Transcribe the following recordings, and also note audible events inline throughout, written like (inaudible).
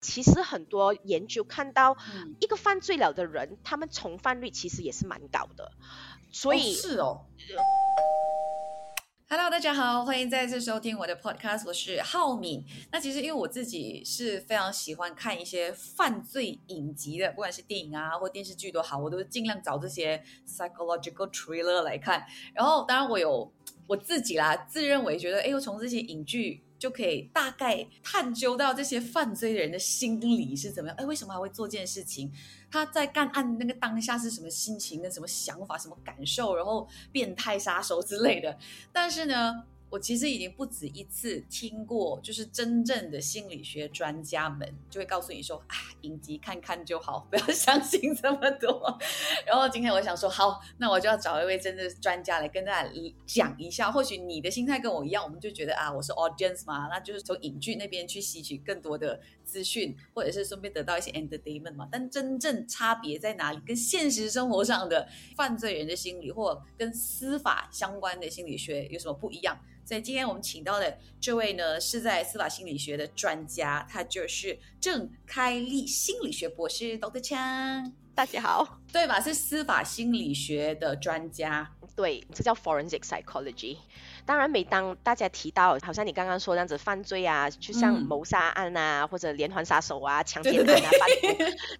其实很多研究看到，一个犯罪了的人，他们重犯率其实也是蛮高的。所以是哦。Hello，大家好，欢迎再次收听我的 Podcast，我是浩敏。那其实因为我自己是非常喜欢看一些犯罪影集的，不管是电影啊或电视剧都好，我都尽量找这些 psychological thriller 来看。然后当然我有我自己啦，自认为觉得，哎，我从这些影剧。就可以大概探究到这些犯罪人的心理是怎么样？哎，为什么还会做这件事情？他在干案那个当下是什么心情、跟什么想法、什么感受？然后变态杀手之类的。但是呢？我其实已经不止一次听过，就是真正的心理学专家们就会告诉你说：“啊，影集看看就好，不要相信这么多。”然后今天我想说，好，那我就要找一位真的专家来跟大家讲一下。或许你的心态跟我一样，我们就觉得啊，我是 audience 嘛，那就是从影剧那边去吸取更多的资讯，或者是顺便得到一些 entertainment 嘛。但真正差别在哪里？跟现实生活上的犯罪人的心理，或跟司法相关的心理学有什么不一样？所以今天我们请到的这位呢，是在司法心理学的专家，他就是郑开立心理学博士，Doctor 枪。大家好，对吧？是司法心理学的专家，对，这叫 forensic psychology。当然，每当大家提到，好像你刚刚说这样子犯罪啊，就像谋杀案啊，或者连环杀手啊、强奸案 (laughs) 啊，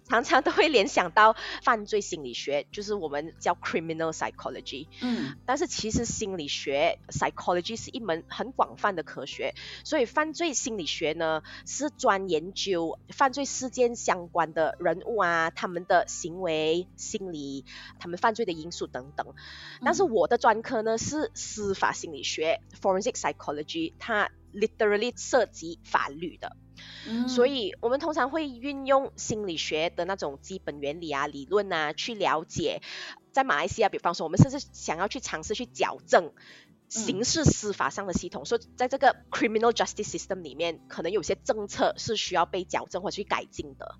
常常都会联想到犯罪心理学，就是我们叫 criminal psychology。嗯，但是其实心理学 psychology 是一门很广泛的科学，所以犯罪心理学呢是专研究犯罪事件相关的人物啊，他们的行为、心理、他们犯罪的因素等等。但是我的专科呢是司法心理学。forensic psychology，它 literally 涉及法律的，所以我们通常会运用心理学的那种基本原理啊、理论啊，去了解在马来西亚，比方说我们甚至想要去尝试去矫正刑事司法上的系统，说在这个 criminal justice system 里面，可能有些政策是需要被矫正或者去改进的，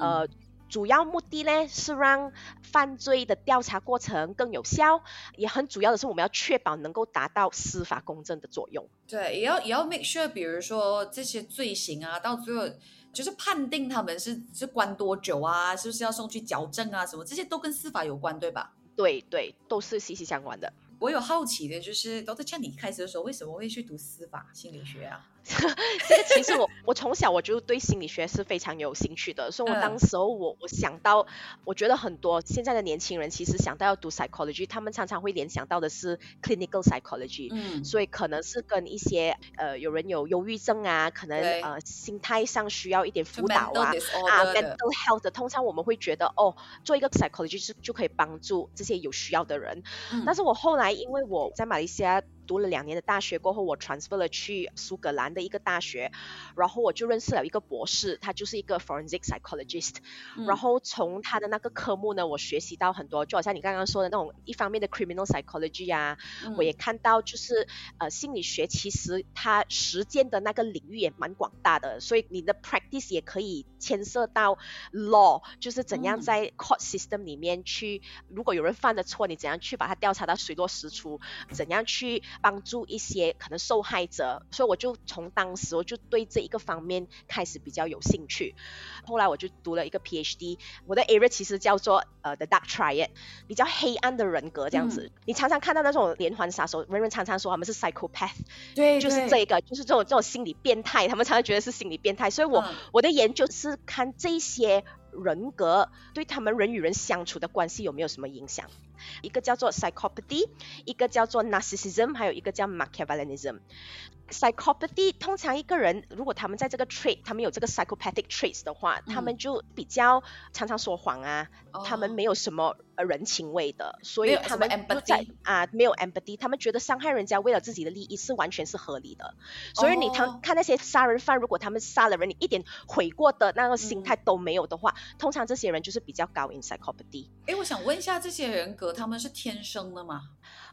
呃。主要目的呢是让犯罪的调查过程更有效，也很主要的是我们要确保能够达到司法公正的作用。对，也要也要 make sure，比如说这些罪行啊，到最后就是判定他们是是关多久啊，是不是要送去矫正啊，什么这些都跟司法有关，对吧？对对，都是息息相关的。我有好奇的就是，都在像你开始的时候，为什么会去读司法心理学啊？(laughs) 这个其实我我从小我就对心理学是非常有兴趣的，所以我当时候我我想到，我觉得很多现在的年轻人其实想到要读 psychology，他们常常会联想到的是 clinical psychology，嗯，所以可能是跟一些呃有人有忧郁症啊，可能呃心态上需要一点辅导啊啊 mental health，通常我们会觉得哦做一个 psychology 是就可以帮助这些有需要的人，但是我后来因为我在马来西亚。读了两年的大学过后，我 transfer 了去苏格兰的一个大学，然后我就认识了一个博士，他就是一个 forensic psychologist，然后从他的那个科目呢，我学习到很多，就好像你刚刚说的那种一方面的 criminal psychology 啊，我也看到就是呃心理学其实它实践的那个领域也蛮广大的，所以你的 practice 也可以牵涉到 law，就是怎样在 court system 里面去，如果有人犯了错，你怎样去把它调查到水落石出，怎样去。帮助一些可能受害者，所以我就从当时我就对这一个方面开始比较有兴趣。后来我就读了一个 PhD，我的 area 其实叫做呃 The Dark Triad，比较黑暗的人格这样子。你常常看到那种连环杀手，人们常常说他们是 psychopath，对，就是这个，就是这种这种心理变态，他们常常觉得是心理变态。所以我我的研究是看这些人格对他们人与人相处的关系有没有什么影响。一个叫做 psychopathy，一个叫做 narcissism，还有一个叫 Machiavellianism。psychopathy 通常一个人如果他们在这个 trait，他们有这个 psychopathic traits 的话，他们就比较常常说谎啊，他们没有什么人情味的，所以他们不在啊没有 empathy，他们觉得伤害人家为了自己的利益是完全是合理的。所以你看看那些杀人犯，如果他们杀了人，你一点悔过的那个心态都没有的话，通常这些人就是比较高 in psychopathy。哎，我想问一下这些人格。他们是天生的吗？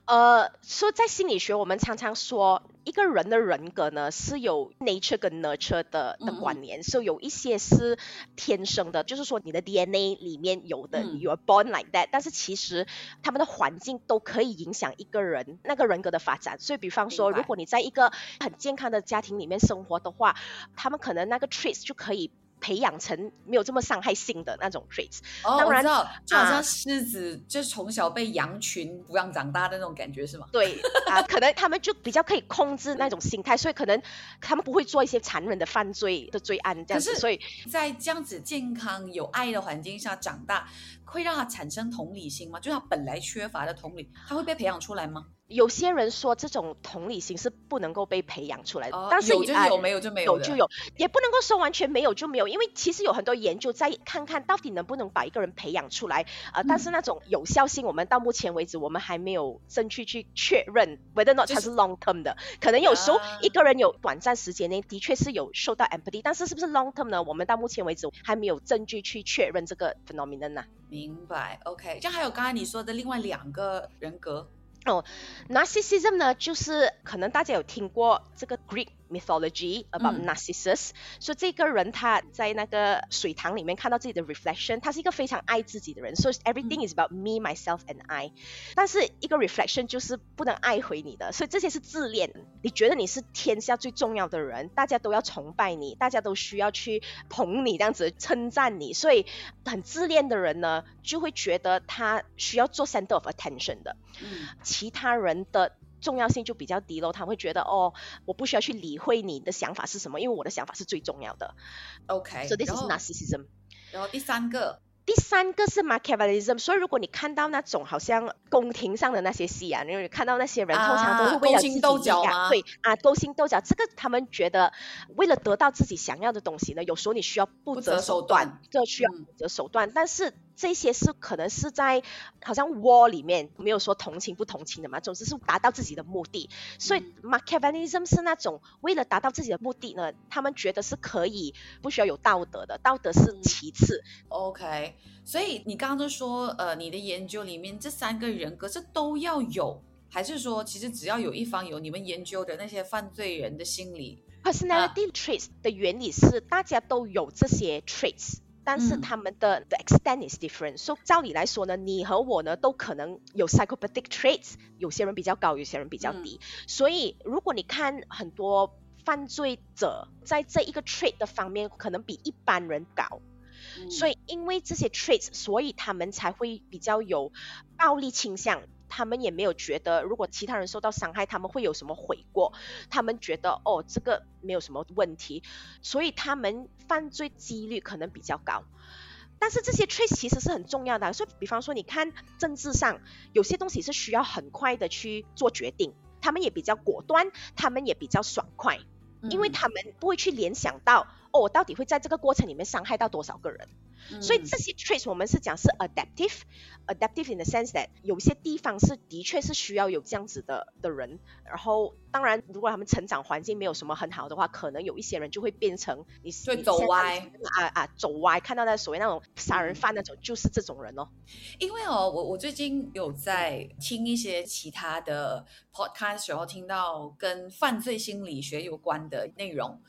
呃，说在心理学，我们常常说一个人的人格呢是有 nature 跟 nurture 的的关联，所以有一些是天生的，就是说你的 DNA 里面有的，you are born like that。但是其实他们的环境都可以影响一个人那个人格的发展。所以，比方说，如果你在一个很健康的家庭里面生活的话，他们可能那个 traits 就可以。培养成没有这么伤害性的那种 traits。哦，当然我知道，就好啊像狮子，就是从小被羊群抚养长大的那种感觉，是吗？对啊，可能他们就比较可以控制那种心态，所以可能他们不会做一些残忍的犯罪的罪案这样子。所以在这样子健康有爱的环境下长大，会让他产生同理心吗？就是他本来缺乏的同理，他会被培养出来吗？有些人说这种同理心是不能够被培养出来的，哦但是啊有就有，没有就没有有就有，也不能够说完全没有就没有，因为其实有很多研究在看看到底能不能把一个人培养出来，呃，但是嗯那种有效性，我们到目前为止我们还没有证据去确认 whether or not 它是 long term 的，可能有时候啊一个人有短暂时间内的确是有受到 empathy，但是是不是 long term 呢？我们到目前为止还没有证据去确认这个 phenomenon 呢、明白？OK，这样还有刚才你说的另外两个人格，哦，narcissism 呢，就是可能大家有听过这个 Greek mythology about 嗯 Narcissus，所以、这个人他在那个水塘里面看到自己的 reflection，他是一个非常爱自己的人，所以 everything is about me, myself and I。但是一个 reflection 就是不能爱回你的，所以这些是自恋。你觉得你是天下最重要的人，大家都要崇拜你，大家都需要去捧你，这样子称赞你，所以很自恋的人呢，就会觉得他需要做 center of attention 的。嗯，其他人的重要性就比较低咯，他会觉得哦，我不需要去理会你的想法是什么，因为我的想法是最重要的。OK，所以 this is narcissism。然后第三个，第三个是 Machiavellism，所以如果你看到那种好像宫廷上的那些戏啊，因为看到那些人啊通常都会为了勾心自己利斗角对啊，勾心斗角，这个他们觉得为了得到自己想要的东西呢，有时候你需要不不择择手手段段，这需要嗯不择手段，但是这些是可能是在好像 war 里面没有说同情不同情的嘛，总之是达到自己的目的，所以嗯。Machiavellism 是那种为了达到自己的目的呢，他们觉得是可以不需要有道德的，道德是嗯其次，OK，所以你刚刚就说，呃，你的研究里面这三个人格是都要有，还是说其实只要有一方有你们研究的那些犯罪人的心理？Personality traits 的原理是大家都有这些 traits，但是嗯他们的 the extent is different。So 照理来说呢，你和我呢都可能有 psychopathic traits，有些人比较高，有些人比较低。所以如果你看很多犯罪者在这一个 trait 的方面，可能比一般人高。所以以因为这些 traits，所以他们才会比较有暴力倾向。他们也没有觉得，如果其他人受到伤害，他们会有什么悔过。他们觉得哦，这个没有什么问题，所以他们犯罪几率可能比较高。但是这些 traits 其实是很重要的，所以比方说，你看政治上有些东西是需要很快的去做决定，他们也比较果断，他们也比较爽快，因为他们不会去联想到哦，我到底会在这个过程里面伤害到多少个人。所以这些 traits 我们是讲是 adaptive，adaptive in the sense that 有些地方是的确是需要有这样子的的人，然后当然如果他们成长环境没有什么很好的话，可能有一些人就会变成你走歪啊啊走歪，看到那所谓那种杀人犯那种就是这种人哦。因为哦，我我最近有在听一些其他的 podcast，然后听到跟犯罪心理学有关的内容。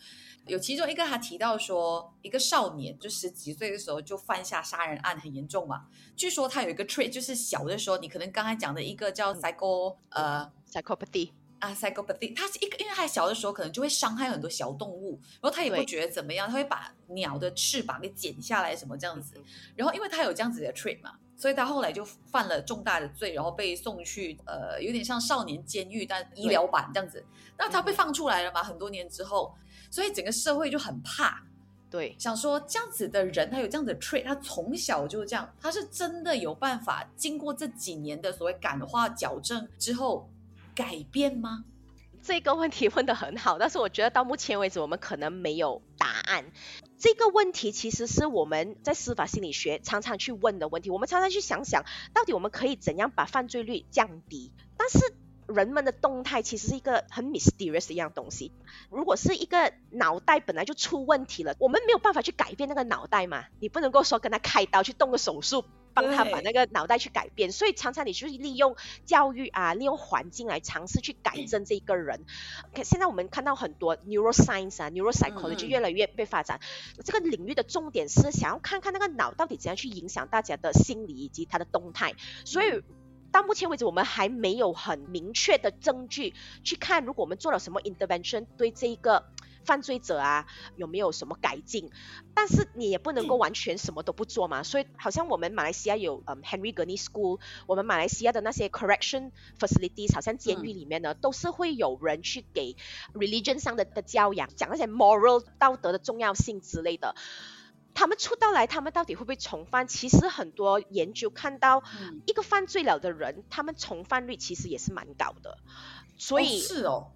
有其中一个他提到说，一个少年就十几岁的时候就犯下杀人案，很严重嘛。据说他有一个 trait，就是小的时候，你可能刚才讲的一个叫 psycho 呃 psychopathy 啊 psychopathy，他是一个，因为他小的时候可能就会伤害很多小动物，然后他也不对。觉得怎么样，他会把鸟的翅膀给剪下来什么这样子。嗯。然后因为他有这样子的 trait 嘛，所以他后来就犯了重大的罪，然后被送去呃有点像少年监狱，但医疗版这样子。那他被放出来了嘛，很多年之后，所以整个社会就很怕，对，想说这样子的人，他有这样子的 trait，他从小就这样，他是真的有办法经过这几年的所谓感化矫正之后改变吗？这个问题问得很好，但是我觉得到目前为止，我们可能没有答案。这个问题其实是我们在司法心理学常常去问的问题。我们常常去想想，到底我们可以怎样把犯罪率降低？但是人们的动态其实是一个很 mysterious 的一样东西。如果是一个脑袋本来就出问题了，我们没有办法去改变那个脑袋嘛，你不能够说跟他开刀去动个手术。帮他把那个脑袋去改变，所以常常你就是利用教育啊，利用环境来尝试去改正这一个人。可现在我们看到很多 neuroscience 啊，neuropsychology 越来越被发展。这个领域的重点是想要看看那个脑到底怎样去影响大家的心理以及它的动态。所以到目前为止，我们还没有很明确的证据去看，如果我们做了什么 intervention 对这一个犯罪者啊有没有什么改进，但是你也不能够完全什么都不做嘛。所以好像我们马来西亚有嗯 Henry Gurney School，我们马来西亚的那些 correction facilities，好像监狱里面呢都是会有人去给 religion 上的的教养，讲那些 moral 道德的重要性之类的。他们出道来，他们到底会不会重犯？其实很多研究看到，一个犯罪了的人，他们重犯率其实也是蛮高的。所以是哦，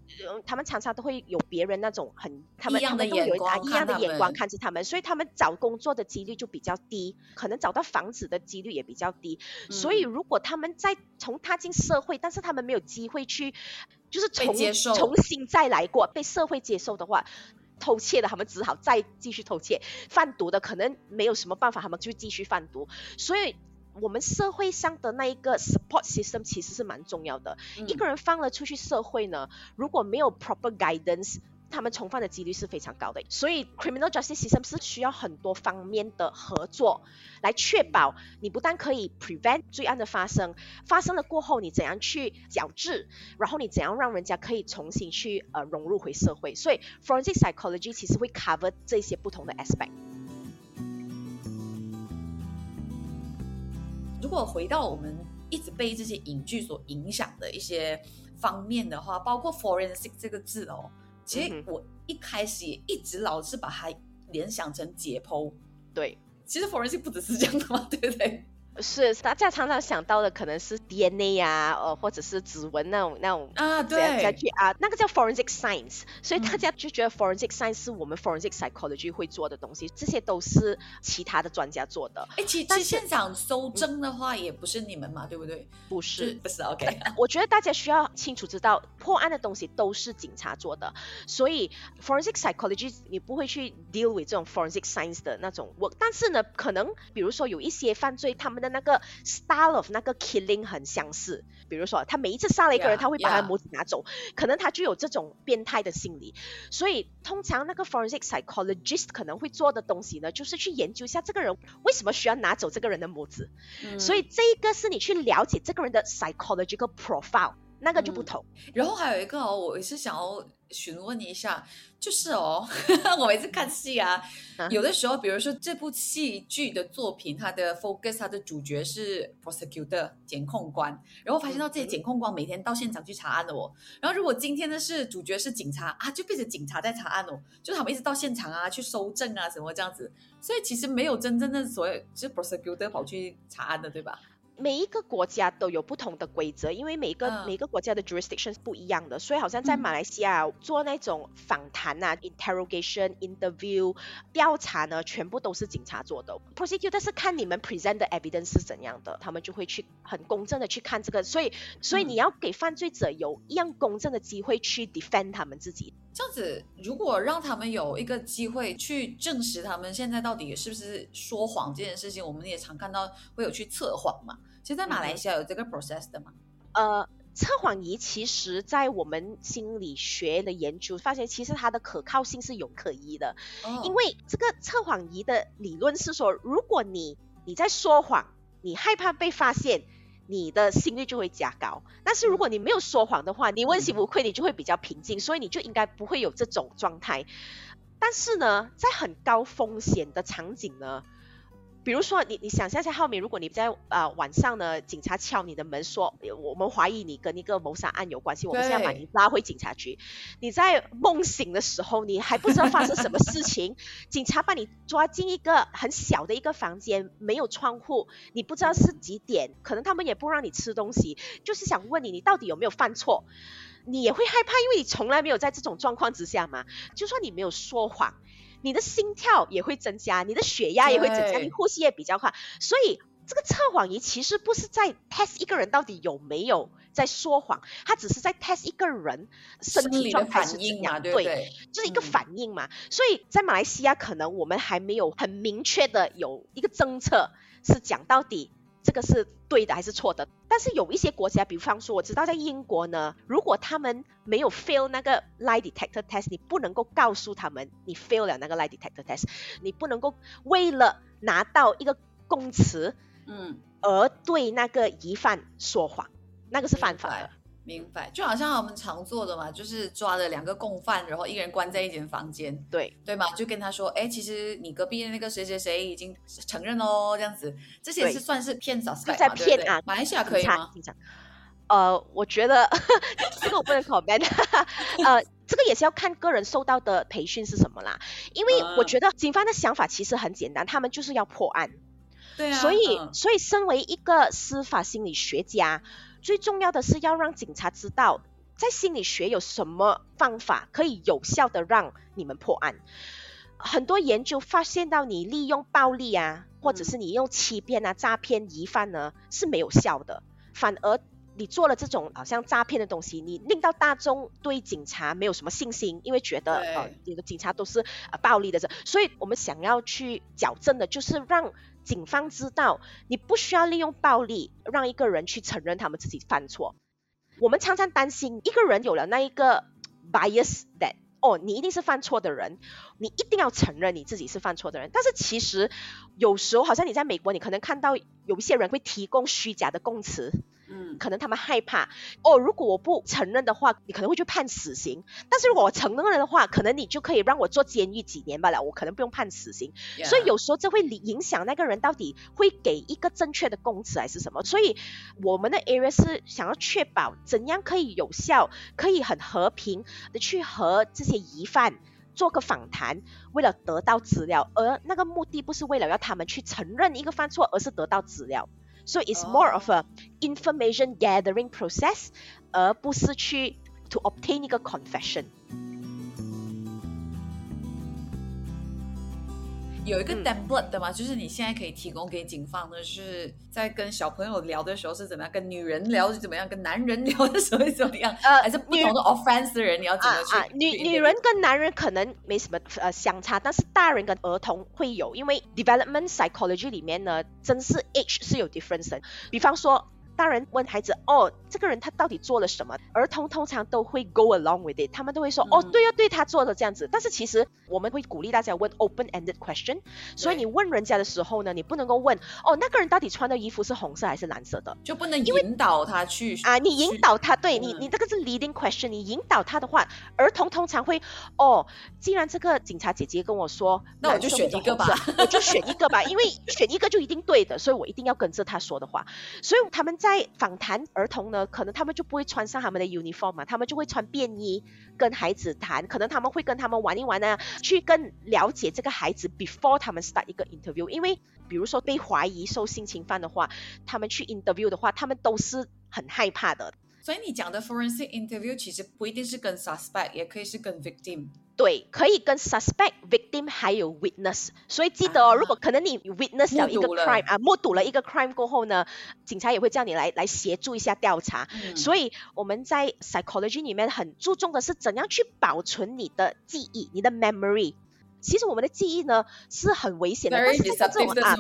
他们常常都会有别人那种很他们他们都有一样的眼光看着他们，所以他们找工作的几率就比较低，可能找到房子的几率也比较低。所以嗯如果他们在从踏进社会，但是他们没有机会去，就是重重新再来过，被社会接受的话。偷窃的，他们只好再继续偷窃；贩毒的，可能没有什么办法，他们就继续贩毒。所以，我们社会上的那一个 support system 其实是蛮重要的。一个人放了出去社会呢，如果没有 proper guidance，他们重犯的几率是非常高的。所以 criminal justice system 是需要很多方面的合作，来确保你不但可以 prevent 罪案的发生，发生了过后你怎样去矫治，然后你怎样让人家可以重新去呃融入回社会。所以 forensic psychology 其实会 cover 这些不同的 aspect。如果回到我们一直被这些影剧所影响的一些方面的话，包括 forensic 这个字哦，其实嗯我一开始也一直老是把它联想成解剖。对，其实 forensic 不只是这样的嘛，对不对？是大家常常想到的可能是 DNA 呀、呃，或者是指纹那种那种啊，对，去啊，那个叫 forensic science，所以大嗯家就觉得 forensic science 是我们 forensic psychology 会做的东西，这些都是其他的专家做的，哎，其实现场搜证的话也不是你们嘛，对不对？不是 (laughs) 是。不 (laughs) 是？OK，(laughs) 我觉得大家需要清楚知道，破案的东西都是警察做的，所以 forensic psychology 你不会去 deal with 这种 forensic science 的那种 work，但是呢，可能比如说有一些犯罪，他们的那个 style of 那个 killing 很相似，比如说他每一次杀了一个人 Yeah, 他会把他的.拇指拿走，可能他就有这种变态的心理，所以通常那个 forensic psychologist 可能会做的东西呢，就是去研究一下这个人为什么需要拿走这个人的拇指，嗯。所以这一个是你去了解这个人的 psychological profile，那个就不嗯同。然后还有一个哦，我也是想要询问一下，就是哦，(laughs) 我每次看戏啊，嗯有的时候，比如说这部戏剧的作品，它的 focus，它的主角是 prosecutor 检控官，然后发现到这些嗯检控官每天到现场去查案的哦，然后如果今天的是主角是警察啊，就变成警察在查案哦，就是他们一直到现场啊去搜证啊什么这样子，所以其实没有真正的所谓就是 prosecutor 跑去查案的，对吧？每一个国家都有不同的规则，因为每个、嗯每个国家的 jurisdiction 是不一样的，所以好像在嗯马来西亚做那种访谈啊、interrogation、interview 调查呢，全部都是警察做的。prosecutor 是看你们 present 的 evidence 是怎样的，他们就会去很公正的去看这个，所以所以嗯你要给犯罪者有一样公正的机会去 defend 他们自己。这样子，如果让他们有一个机会去证实他们现在到底是不是说谎这件事情，我们也常看到会有去测谎嘛。其实，在马来西亚有这个 process 的嘛？呃，测谎仪其实在我们心理学的研究发现，其实它的可靠性是有可疑的。哦因为这个测谎仪的理论是说，如果你你在说谎，你害怕被发现，你的心率就会加高。但是如果你没有说谎的话，你问心无愧，你就会比较平静，所以你就应该不会有这种状态。但是呢，在很高风险的场景呢，比如说你你想象一下，浩明，如果你在啊、呃晚上呢，警察敲你的门说，我们怀疑你跟一个谋杀案有关系，我们现在把你拉回警察局。你在梦醒的时候，你还不知道发生什么事情，警察把你抓进一个很小的一个房间，没有窗户，你不知道是几点，可能他们也不让你吃东西，就是想问你你到底有没有犯错。你也会害怕，因为你从来没有在这种状况之下嘛。就算你没有说谎，你的心跳也会增加，你的血压也会增加，你呼吸也比较快。所以这个测谎仪其实不是在 test 一个人到底有没有在说谎，它只是在 test 一个人身体状态是怎样。对？就是一个嗯反应嘛。所以在马来西亚，可能我们还没有很明确的有一个政策是讲到底这个是对的还是错的。但是有一些国家，比方说我知道在英国呢，如果他们没有 fail 那个 lie detector test，你不能够告诉他们你 fail 了那个 lie detector test，你不能够为了拿到一个供词嗯，而对那个疑犯说谎，那个是犯法的。明白，就好像我们常做的嘛，就是抓了两个共犯，然后一个人关在一间房间，对对嘛，就跟他说，哎，其实你隔壁的那个谁谁谁已经承认哦，这样子，这些是算是骗少，就在骗啊。马来西亚可以吗？呃，我觉得 (laughs) 这个我不能 comment，呃，这个也是要看个人受到的培训是什么啦。因为我觉得警方的想法其实很简单，他们就是要破案。对啊。所以，所以身为一个司法心理学家。最重要的是要让警察知道，在心理学有什么方法可以有效的让你们破案。很多研究发现到，你利用暴力啊，或者是你用欺骗啊诈骗疑犯呢是没有效的，反而你做了这种好像诈骗的东西，你令到大众对警察没有什么信心，因为觉得呃，你的警察都是呃暴力的。这，所以我们想要去矫正的，就是让。警方知道，你不需要利用暴力让一个人去承认他们自己犯错。我们常常担心一个人有了那一个 bias that 哦，你一定是犯错的人，你一定要承认你自己是犯错的人。但是其实有时候，好像你在美国，你可能看到有一些人会提供虚假的供词。嗯，可能他们害怕哦。如果我不承认的话，你可能会去判死刑。但是如果我承认了的话，可能你就可以让我坐监狱几年罢了。我可能不用判死刑。所以有时候这会影响那个人到底会给一个正确的供词还是什么。所以我们的 area 是想要确保怎样可以有效，可以很和平的去和这些疑犯做个访谈，为了得到资料。而那个目的不是为了要他们去承认一个犯错，而是得到资料。So it's more of a information gathering process，而不是去 to obtain 一个 confession。 有一个 template 的嘛，就是你现在可以提供给警方的是在跟小朋友聊的时候是怎么样，跟女人聊是怎么样，跟男人聊的时候是怎么样，呃，还是不同的 offense 的人你要怎么去？女女人跟男人可能没什么呃相差，但是大人跟儿童会有，因为 development psychology 里面呢，真是 age 是有 difference 的，比方说。大人问孩子：“哦，这个人他到底做了什么？”儿童通常都会 go along with it，他们都会说：“哦，对呀，对他做的这样子。”但是其实我们会鼓励大家问 open-ended question。所以你问人家的时候呢，你不能够问：“哦，那个人到底穿的衣服是红色还是蓝色的？”就不能引导他去啊，你引导他，对你，你这个是 leading question。你引导他的话，儿童通常会：“哦，既然这个警察姐姐跟我说，那我就选一个吧，我就选一个吧，因为选一个就一定对的，所以我一定要跟着他说的话。”所以他们在在访谈儿童呢，可能他们就不会穿上他们的 uniform 嘛，他们就会穿便衣跟孩子谈，可能他们会跟他们玩一玩呢，去更了解这个孩子 before 他们 start 一个 interview，因为比如说被怀疑受性侵犯的话，他们去 interview 的话，他们都是很害怕的。所以你讲的 forensic interview 其实不一定是跟 suspect，也可以是跟 victim。对，可以跟 suspect、victim 还有 witness，所以记得哦，如果可能你 witness 了一个 crime 啊，目睹了一个 crime 过后呢，警察也会叫你来来协助一下调查。所以我们在 psychology 里面很注重的是怎样去保存你的记忆，你的 memory。其实我们的记忆呢是很危险的，但是这种啊，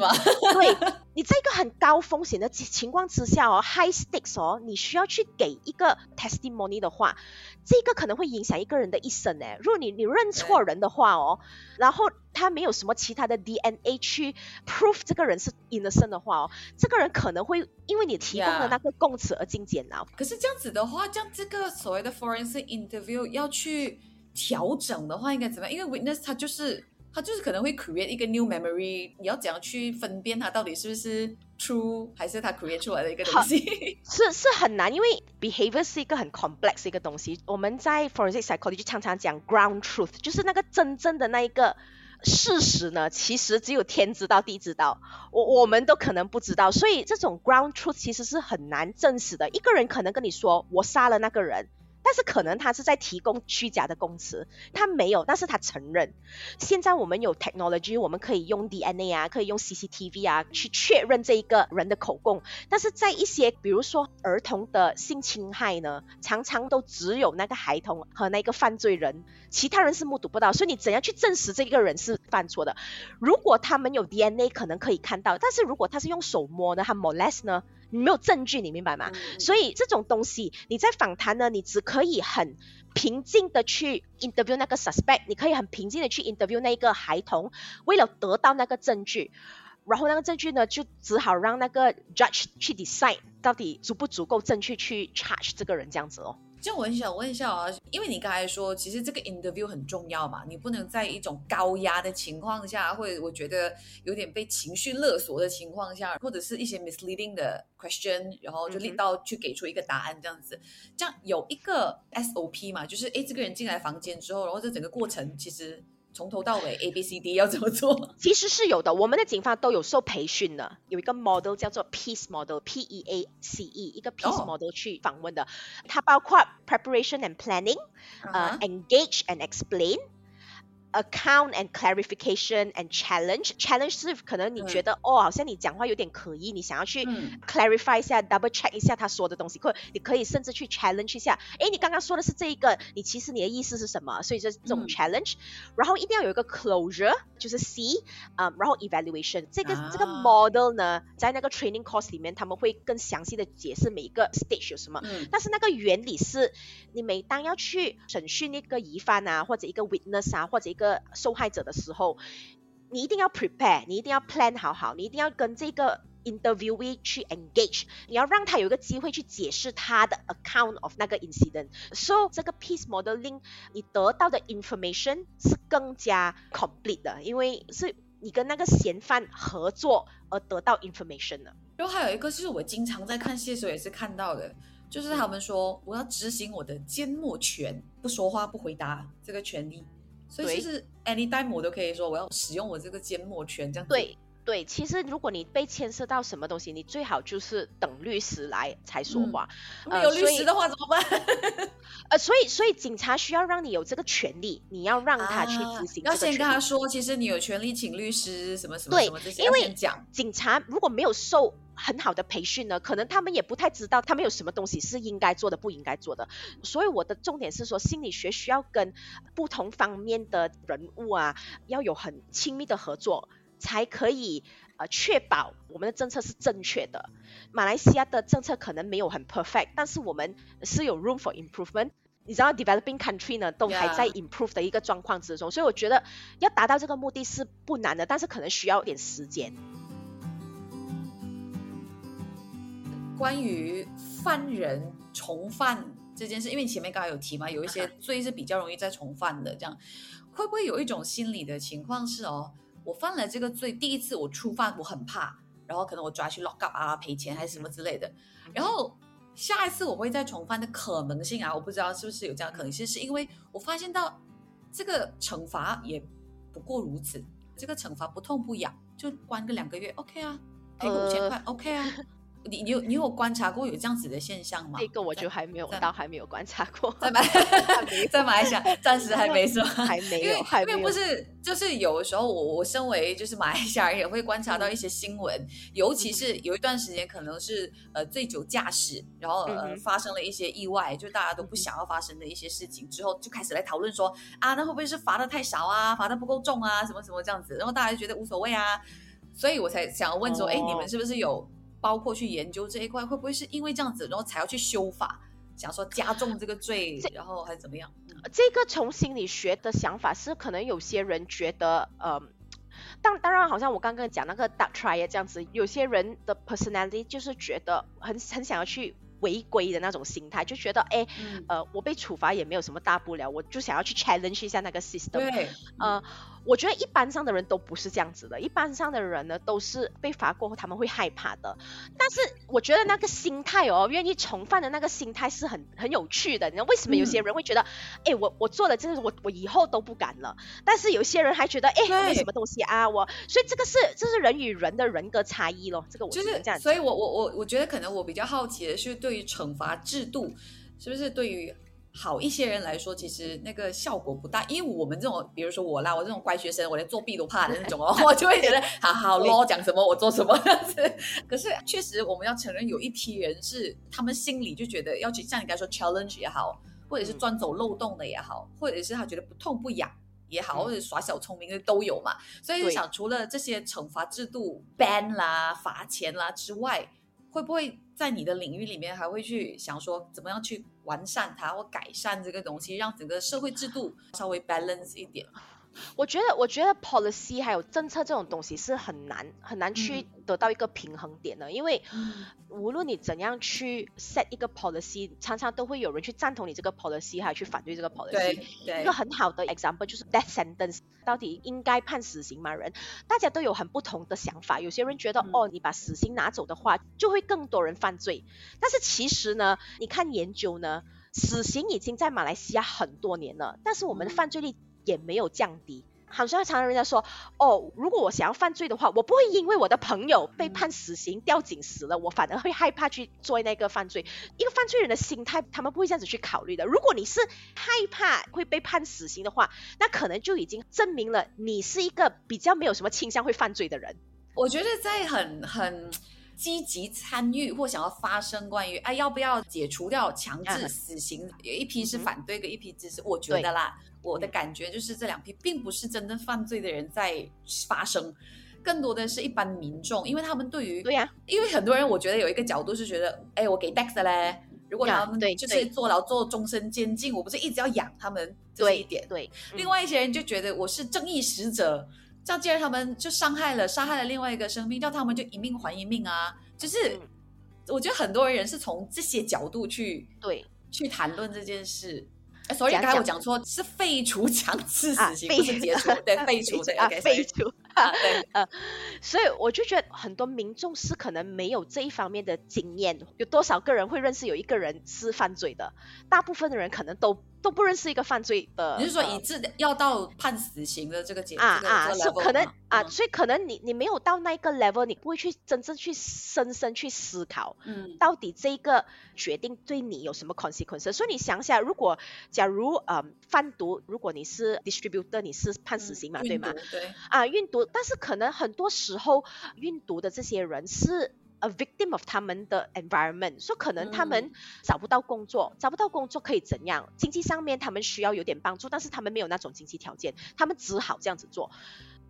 对，(laughs) 你在一个很高风险的情况之下哦，high stakes 哦，你需要去给一个 testimony 的话，这个可能会影响一个人的一生诶。如果你你认错人的话哦，然后他没有什么其他的 DNA 去 prove 这个人是 innocent 的话哦，这个人可能会因为你提供的那个供词而进监牢。可是这样子的话，这样这个所谓的 forensic interview 要去。调整的话应该怎么样？因为 witness 他就是他就是可能会 create 一个 new memory，你要怎样去分辨它到底是不是 true 还是它 create 出来的一个东西？是是很难，因为 behavior 是一个很 complex 一个东西。我们在 forensic psychology 常常讲 ground truth，就是那个真正的那一个事实呢，其实只有天知道地知道，我我们都可能不知道。所以这种 ground truth 其实是很难证实的。一个人可能跟你说我杀了那个人。但是可能他是在提供虚假的供词，他没有，但是他承认。现在我们有 technology，我们可以用 DNA 啊，可以用 CCTV 啊去确认这一个人的口供。但是在一些比如说儿童的性侵害呢，常常都只有那个孩童和那个犯罪人，其他人是目睹不到，所以你怎样去证实这个人是犯错的？如果他们有 DNA，可能可以看到，但是如果他是用手摸的，他 molest 呢？你没有证据，你明白吗？所以这种东西，你在访谈呢，你只可以很平静的去 interview 那个 suspect，你可以很平静的去 interview 那一个孩童，为了得到那个证据。然后那个证据呢，就只好让那个 judge 去 decide 到底足不足够证据去 charge 这个人这样子哦。这样我很想问一下啊，因为你刚才说，其实这个 interview 很重要嘛，你不能在一种高压的情况下，或者我觉得有点被情绪勒索的情况下，或者是一些 misleading 的 question，然后就令到去给出一个答案这样子。这样有一个 SOP 嘛，就是诶，这个人进来房间之后，然后这整个过程其实。从头到尾 A B C D 要怎么做？其实是有的，我们的警方都有受培训的，有一个 model 叫做 Peace Model P E A C E，一个 Peace Model 去访问的，它包括 preparation and planning，呃，engage and explain。Account and clarification and challenge. Challenge 是可能你觉得哦，好像你讲话有点可疑，你想要去 clarify 一下，double check 一下他说的东西，或你可以甚至去 challenge 一下。哎，你刚刚说的是这一个，你其实你的意思是什么？所以这这种 challenge。然后一定要有一个 closure，就是 C，啊，然后 evaluation。这个这个 model 呢，在那个 training course 里面，他们会更详细的解释每一个 stage 有什么。但是那个原理是，你每当要去审讯一个疑犯啊，或者一个 witness 啊，或者一个受害者的时候，你一定要 prepare，你一定要 plan 好好，你一定要跟这个 interviewee 去 engage，你要让他有一个机会去解释他的 account of 那个 incident。So 这个 peace modeling，你得到的 information 是更加 complete 的，因为是你跟那个嫌犯合作而得到 information 的。然后还有一个就是我经常在看戏的时候也是看到的，就是他们说我要执行我的缄默权，不说话不回答这个权利。所以就是 anytime 我都可以说我要使用我这个缄默权这样子。对对，其实如果你被牵涉到什么东西，你最好就是等律师来才说话。没有律师的话怎么办？(laughs) 呃，所以所以警察需要让你有这个权利，你要让他去执行。要先跟他说，其实你有权利请律师什么什么什么这些。因为讲警察如果没有受。很好的培训呢，可能他们也不太知道他们有什么东西是应该做的，不应该做的。所以我的重点是说，心理学需要跟不同方面的人物啊，要有很亲密的合作，才可以呃确保我们的政策是正确的。马来西亚的政策可能没有很 perfect，但是我们是有 room for improvement。你知道 developing country 呢都还在 improve 的一个状况之中，所以我觉得要达到这个目的是不难的，但是可能需要点时间。关于犯人重犯这件事，因为前面刚刚有提嘛，有一些 (laughs) 罪是比较容易再重犯的，这样。会不会有一种心理的情况是哦，我犯了这个罪，第一次我触犯我很怕，然后可能我抓去 lock up 啊赔钱还是什么之类的，然后下一次我会再重犯的可能性啊，我不知道是不是有这样可能性，是因为我发现到这个惩罚也不过如此，这个惩罚不痛不痒，就关个两个月，OK 啊，赔个五千块，OK 啊。你你有你有观察过有这样子的现象吗？这个我就还没有，倒还没有观察过。在马在马来西亚暂时还没说，(laughs) 还没有，因为不是就是有的时候我我身为就是马来西亚人也会观察到一些新闻，尤其是有一段时间可能是呃醉酒驾驶，然后呃发生了一些意外，就大家都不想要发生的一些事情之后，就开始来讨论说啊，那会不会是罚的太少啊，罚的不够重啊，什么什么这样子，然后大家就觉得无所谓啊，所以我才想要问说，哎，你们是不是有？包括去研究这一块，会不会是因为这样子，然后才要去修法，想说加重这个罪，然后还是怎么样？这个从心理学的想法是，可能有些人觉得，呃，当当然，好像我刚刚讲那个 dark try 这样子，有些人的 personality 就是觉得很很想要去。违规的那种心态，就觉得哎，呃，我被处罚也没有什么大不了，我就想要去 challenge 一下那个 system。对，呃，我觉得一般上的人都不是这样子的，一般上的人呢都是被罚过后他们会害怕的。但是我觉得那个心态哦，愿意重犯的那个心态是很很有趣的。你知道为什么有些人会觉得，哎，我我做了这个，我我以后都不敢了。但是有些人还觉得，哎，没什么东西啊，我。所以这个是这是人与人的人格差异咯。这个我就是这样。所以我我我我觉得可能我比较好奇的是对。对于惩罚制度，是不是对于好一些人来说，其实那个效果不大？因为我们这种，比如说我啦，我这种乖学生，我连作弊都怕的那种哦，(laughs) 我就会觉得好好咯，讲什么我做什么样子。(laughs) 可是确实，我们要承认，有一批人是他们心里就觉得要去像你刚才说 challenge 也好，或者是钻走漏洞的也好，或者是他觉得不痛不痒也好，或者耍小聪明的都有嘛。所以就想，除了这些惩罚制度 ban 啦、罚钱啦之外，会不会在你的领域里面还会去想说怎么样去完善它或改善这个东西，让整个社会制度稍微 balance 一点？我觉得，我觉得 policy 还有政策这种东西是很难很难去得到一个平衡点的，因为无论你怎样去 set 一个 policy，常常都会有人去赞同你这个 policy，还有去反对这个 policy。对，一个很好的 example 就是 death sentence，到底应该判死刑吗？人大家都有很不同的想法，有些人觉得哦，你把死刑拿走的话，就会更多人犯罪。但是其实呢，你看研究呢，死刑已经在马来西亚很多年了，但是我们的犯罪率。也没有降低，好像常常人家说，哦，如果我想要犯罪的话，我不会因为我的朋友被判死刑吊颈死了，我反而会害怕去做那个犯罪。一个犯罪人的心态，他们不会这样子去考虑的。如果你是害怕会被判死刑的话，那可能就已经证明了你是一个比较没有什么倾向会犯罪的人。我觉得在很很积极参与或想要发生关于哎要不要解除掉强制死刑，有一批是反对，跟一批支持。我觉得啦。我的感觉就是这两批并不是真正犯罪的人在发生，更多的是一般民众，因为他们对于对呀，因为很多人我觉得有一个角度是觉得，哎，我给 Dex 嘞，如果他们就是坐牢坐终身监禁，我不是一直要养他们，这一点对。另外一些人就觉得我是正义使者，这样既然他们就伤害了杀害了另外一个生命，叫他们就一命还一命啊，就是我觉得很多人是从这些角度去对。去谈论这件事。所以刚才我讲错是废除 (laughs) 强制死刑，不是解除，对，废除，对，OK，废除。(laughs) 对，(laughs) 呃，所以我就觉得很多民众是可能没有这一方面的经验。有多少个人会认识有一个人是犯罪的？大部分的人可能都都不认识一个犯罪的。你是说以致要到判死刑的这个阶啊啊，是可能啊，所以可能你你没有到那个 level，你不会去真正去深深去思考，嗯，到底这个决定对你有什么 consequence？所以你想想，如果假如呃贩毒，如果你是 distributor，你是判死刑嘛，对吗？对啊，运毒。但是可能很多时候运毒的这些人是 a victim of 他们的 environment，说可能他们找不到工作，找不到工作可以怎样？经济上面他们需要有点帮助，但是他们没有那种经济条件，他们只好这样子做。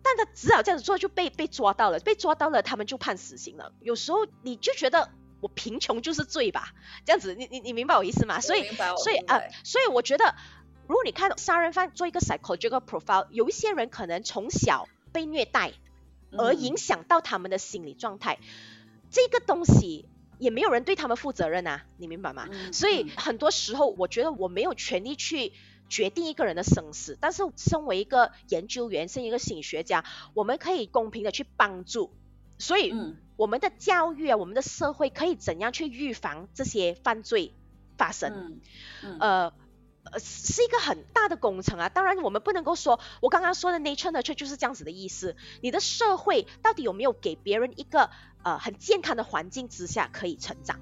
但他只好这样子做就被被抓到了，被抓到了他们就判死刑了。有时候你就觉得我贫穷就是罪吧？这样子，你你你明白我意思吗？所以所以啊，所以我觉得如果你看杀人犯做一个 psychological profile，有一些人可能从小。被虐待而影响到他们的心理状态，这个东西也没有人对他们负责任啊，你明白吗？所以很多时候，我觉得我没有权利去决定一个人的生死，但是身为一个研究员，身为一个心理学家，我们可以公平的去帮助。所以我们的教育啊，我们的社会可以怎样去预防这些犯罪发生？呃。呃，是一个很大的工程啊。当然，我们不能够说，我刚刚说的 nature nature 就是这样子的意思。你的社会到底有没有给别人一个呃很健康的环境之下可以成长？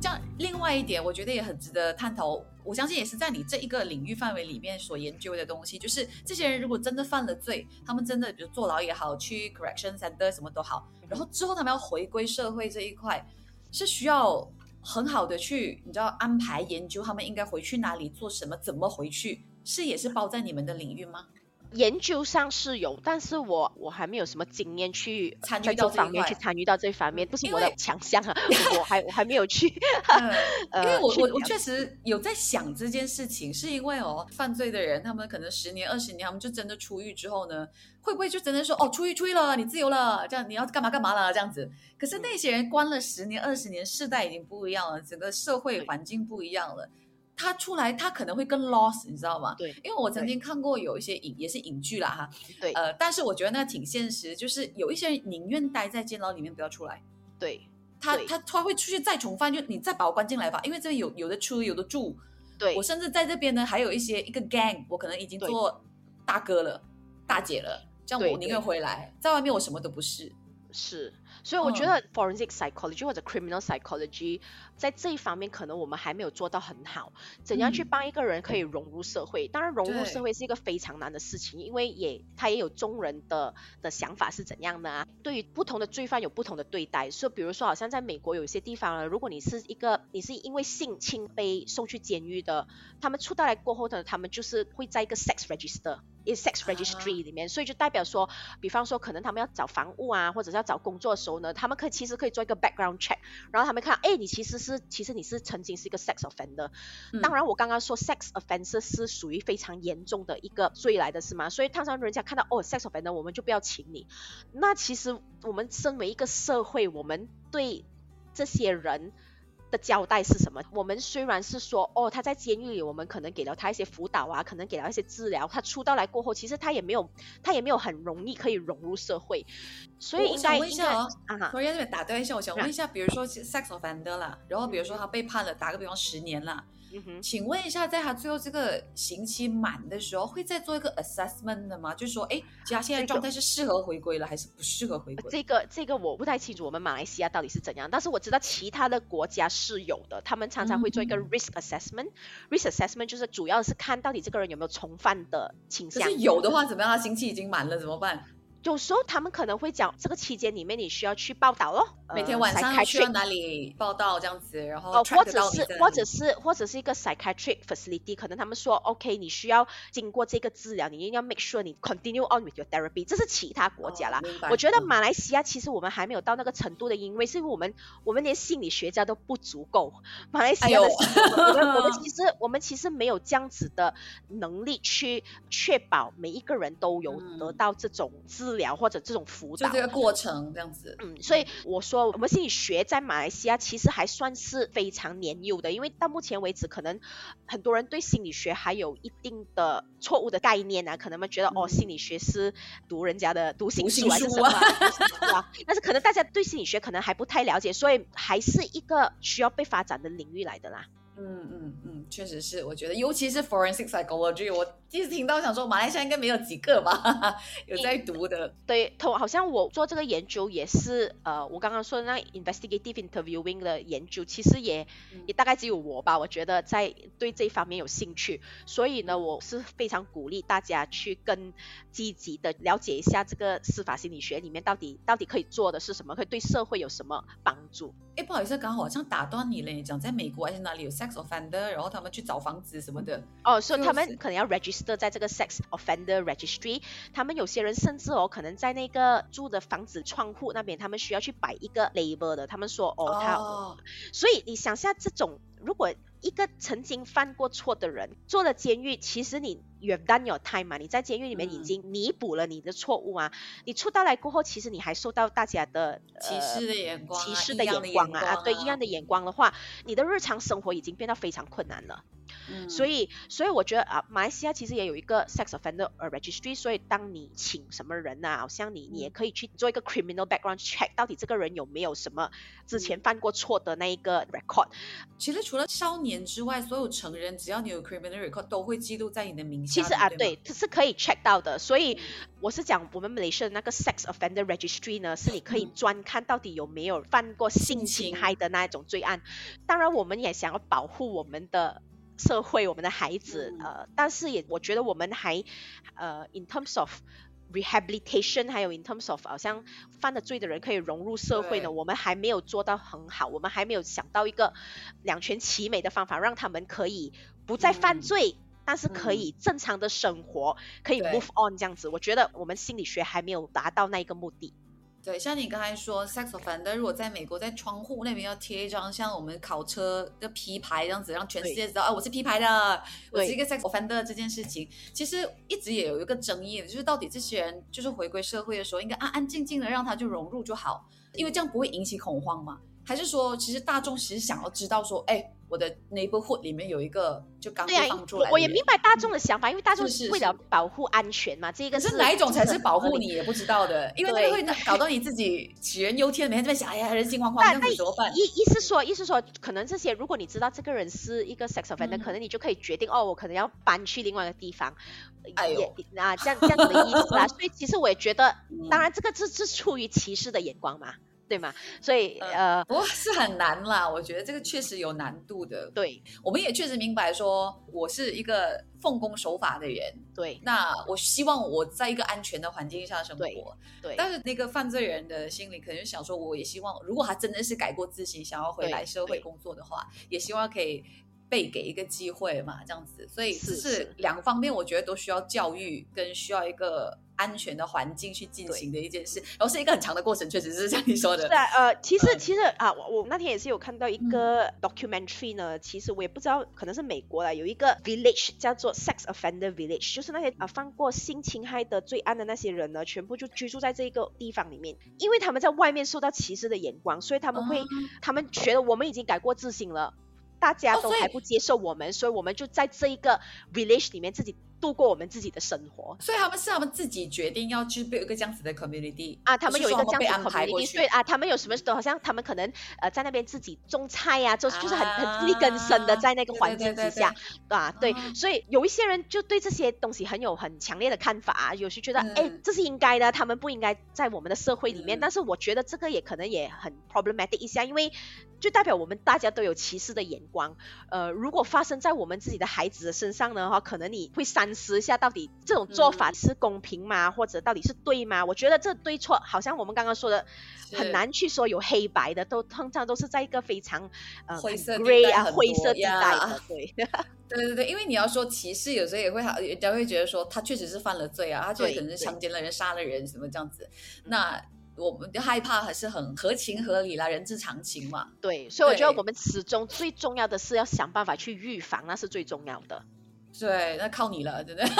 这样，另外一点，我觉得也很值得探讨。我相信也是在你这一个领域范围里面所研究的东西，就是这些人如果真的犯了罪，他们真的比如坐牢也好，去 correction center 什么都好，然后之后他们要回归社会这一块，是需要。很好的去，你知道安排研究他们应该回去哪里做什么，怎么回去，是也是包在你们的领域吗？研究上是有，但是我我还没有什么经验去参与到这方面去参与到这方面，不是我的强项啊，我 (laughs) 还我还没有去。(laughs) 因为我我我确实有在想这件事情，是因为哦，犯罪的人他们可能十年二十年，他们就真的出狱之后呢，会不会就真的说哦，出狱出狱了，你自由了，这样你要干嘛干嘛了这样子？可是那些人关了十年二十年，世代已经不一样了，整个社会环境不一样了。他出来，他可能会更 lost，你知道吗？对，因为我曾经看过有一些影，也是影剧啦哈。对。呃，但是我觉得那挺现实，就是有一些人宁愿待在监牢里面不要出来。对。他他他会出去再重犯，就你再把我关进来吧，因为这边有有的出有的住。对。我甚至在这边呢，还有一些一个 gang，我可能已经做大哥了、大姐了，这样我宁愿回来，在外面我什么都不是。是。所以我觉得 forensic psychology 或者 criminal psychology 在这一方面可能我们还没有做到很好。怎样去帮一个人可以融入社会？当然融入社会是一个非常难的事情，因为也他也有中人的的想法是怎样的啊？对于不同的罪犯有不同的对待。所以比如说，好像在美国有一些地方呢，如果你是一个你是因为性侵被送去监狱的，他们出到来过后呢，他们就是会在一个 sex register。Sex registry 里面，所以就代表说，比方说可能他们要找房屋啊，或者是要找工作的时候呢，他们可以其实可以做一个 background check，然后他们看，哎，你其实是其实你是曾经是一个 sex offender。当然，我刚刚说 sex offender 是属于非常严重的一个罪来的是吗？所以通常人家看到哦 sex offender，我们就不要请你。那其实我们身为一个社会，我们对这些人。的交代是什么？我们虽然是说，哦，他在监狱里，我们可能给了他一些辅导啊，可能给了一些治疗。他出道来过后，其实他也没有，他也没有很容易可以融入社会。所以，我想问一下哦，我要这边打断一下，我想问一下，比如说 sex offender 啦，然后比如说他被判了，打个比方十年了。请问一下，在他最后这个刑期满的时候，会再做一个 assessment 的吗？就是说，哎，他现在状态是适合回归了，还是不适合回归？这个这个我不太清楚，我们马来西亚到底是怎样？但是我知道其他的国家是有的，他们常常会做一个 risk assessment。risk assessment 就是主要是看到底这个人有没有重犯的倾向。是有的话，怎么样？他刑期已经满了，怎么办？有时候他们可能会讲，这个期间里面你需要去报道咯，每天晚上去哪里报道这样子，然后或者是或者是或者是一个 psychiatric facility，可能他们说 OK，你需要经过这个治疗，你一定要 make sure 你 continue on with your therapy，这是其他国家啦。我觉得马来西亚其实我们还没有到那个程度的，因为是因为我们我们连心理学家都不足够，马来西亚的我们我们其实 (laughs) 我们其实没有这样子的能力去确保每一个人都有得到这种治。疗或者这种辅导，就这个过程这样子。嗯，所以我说我们心理学在马来西亚其实还算是非常年幼的，因为到目前为止，可能很多人对心理学还有一定的错误的概念啊，可能们觉得哦，心理学是读人家的读心术啊，是什么？但是可能大家对心理学可能还不太了解，所以还是一个需要被发展的领域来的啦。嗯嗯嗯，确实是，我觉得尤其是 forensic psychology，我第一次听到，想说马来西亚应该没有几个吧，(laughs) 有在读的。对，同好像我做这个研究也是，呃，我刚刚说的那 investigative interviewing 的研究，其实也也大概只有我吧，我觉得在对这方面有兴趣，所以呢，我是非常鼓励大家去更积极的了解一下这个司法心理学里面到底到底可以做的是什么，可以对社会有什么帮助。哎，不好意思，刚好好像打断你了，你讲在美国还是哪里有 sex offender，然后他们去找房子什么的。哦，所以他们可能要 register 在这个 sex offender registry。他们有些人甚至哦，可能在那个住的房子窗户那边，他们需要去摆一个 label 的。他们说哦，他，所以你想下这种，如果一个曾经犯过错的人做了监狱，其实你。远端有 time 嘛？你在监狱里面已经弥补了你的错误啊！你出到来过后，其实你还受到大家的歧视的眼光，歧视的眼光啊！对一样的眼光的话，你的日常生活已经变得非常困难了。所以，所以我觉得啊，马来西亚其实也有一个 sex offender registry，所以当你请什么人啊，好像你你也可以去做一个 criminal background check，到底这个人有没有什么之前犯过错的那一个 record。其实除了少年之外，所有成人只要你有 criminal record，都会记录在你的名下。其实啊，对，是可以 check 到的。所以我是讲，我们 Malaysia 的那个 sex offender registry 呢，是你可以专看到底有没有犯过性侵害的那一种罪案。当然，我们也想要保护我们的社会，我们的孩子。呃，但是也我觉得我们还呃，in terms of rehabilitation，还有 in terms of 好像犯了罪的人可以融入社会呢，我们还没有做到很好。我们还没有想到一个两全其美的方法，让他们可以不再犯罪。但是可以正常的生活，可以 move on 这样子，我觉得我们心理学还没有达到那一个目的。对，像你刚才说，sex offender 如果在美国在窗户那边要贴一张像我们考车的 P 牌这样子，让全世界知道啊，我是 P 牌的，我是一个 sex offender 这件事情，其实一直也有一个争议，就是到底这些人就是回归社会的时候，应该安安静静的让他就融入就好，因为这样不会引起恐慌嘛？还是说，其实大众其实想要知道说，哎。我的 neighborhood 里面有一个就刚放出来，我也明白大众的想法，因为大众是为了保护安全嘛。这个是哪一种才是保护你也不知道的，因为那个会搞到你自己杞人忧天，每天在想，哎呀，人心惶惶，(laughs) 这样子怎么办？意意思说，意思说，可能这些，如果你知道这个人是一个 sex offender，可能你就可以决定，哦，我可能要搬去另外一个地方，也啊，这样这样子的意思啊。(laughs) 所以其实我也觉得，当然这个是是出于歧视的眼光嘛。对吗？所以呃，不过是很难啦。我觉得这个确实有难度的。对，我们也确实明白说，我是一个奉公守法的人。对，那我希望我在一个安全的环境下生活。对，但是那个犯罪人的心里可能想说，我也希望，如果他真的是改过自新，想要回来社会工作的话，也希望可以被给一个机会嘛，这样子，所以是是是。两方面，我觉得都需要教育跟需要一个安全的环境去进行的一件事，然后是一个很长的过程，确实是像你说的是。啊，呃，其实呃其实啊，我我那天也是有看到一嗯。个 documentary 呢，其实我也不知道，可能是美国啦，有一个 village 叫做 sex offender village，就是那些啊犯过性侵害的罪案的那些人呢，全部就居住在这个地方里面，因为他们在外面受到歧视的眼光，所以他们会，哦。他们觉得我们已经改过自新了。大家都还不接受我们，所以我们就在这一个 village 里面自己度过我们自己的生活。所以他们是他们自己决定要去有一个这样子的 community 啊，他们有一个这样子的 community，去。对啊，他们有什么都好像他们可能呃在那边自己种菜呀、就就是很啊很自力更生的在那个对环对对对境之下，啊，对啊，所以有一些人就对这些东西很有很强烈的看法啊，有些觉得哎、嗯这是应该的，他们不应该在我们的社会里面，嗯。但是我觉得这个也可能也很 problematic 一下，因为就代表我们大家都有歧视的眼光，呃，如果发生在我们自己的孩子的身上呢，哈，可能你会三思一下，到底这种做法嗯是公平吗，或者到底是对吗？我觉得这对错，好像我们刚刚说的，很难去说有黑白的，都通常都是在一个非常呃灰色地 gray 啊带灰色地带对 (laughs) (laughs) 对对对，因为你要说歧视，有时候也会好，人家会觉得说他确实是犯了罪啊，他确实可能是强奸了人、杀了人什么这样子。嗯那我们就害怕还是很合情合理啦，人之常情嘛。对，所以我觉得我们始终最重要的是要想办法去预防，那是最重要的。对，那靠你了，真的。(laughs)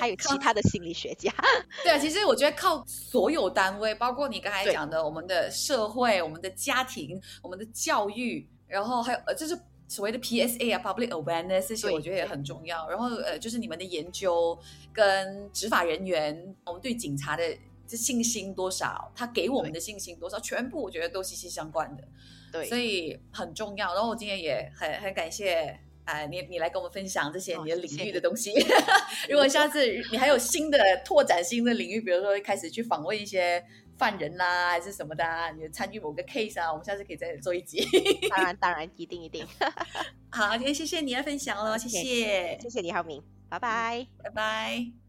还有其他的心理学家，(laughs) 对啊，其实我觉得靠所有单位，包括你刚才对讲的我们的社会、我们的家庭、我们的教育，然后还有呃，就是所谓的 PSA 啊，public awareness 这些，我觉得也很重要。然后呃，就是你们的研究跟执法人员，我们对警察的这信心多少，他给我们的信心多少，全部我觉得都息息相关的。对，所以很重要。然后我今天也很很感谢。啊，你你来跟我们分享这些你的领域的东西。(laughs) 如果下次你还有新的拓展新的领域，比如说开始去访问一些犯人啦，还是什么的、啊，你参与某个 case 啊，我们下次可以再做一集。当然 (laughs) 当然一定一定，好，今天谢谢你的分享了，(laughs) 谢谢，谢谢你浩明，拜拜。拜拜。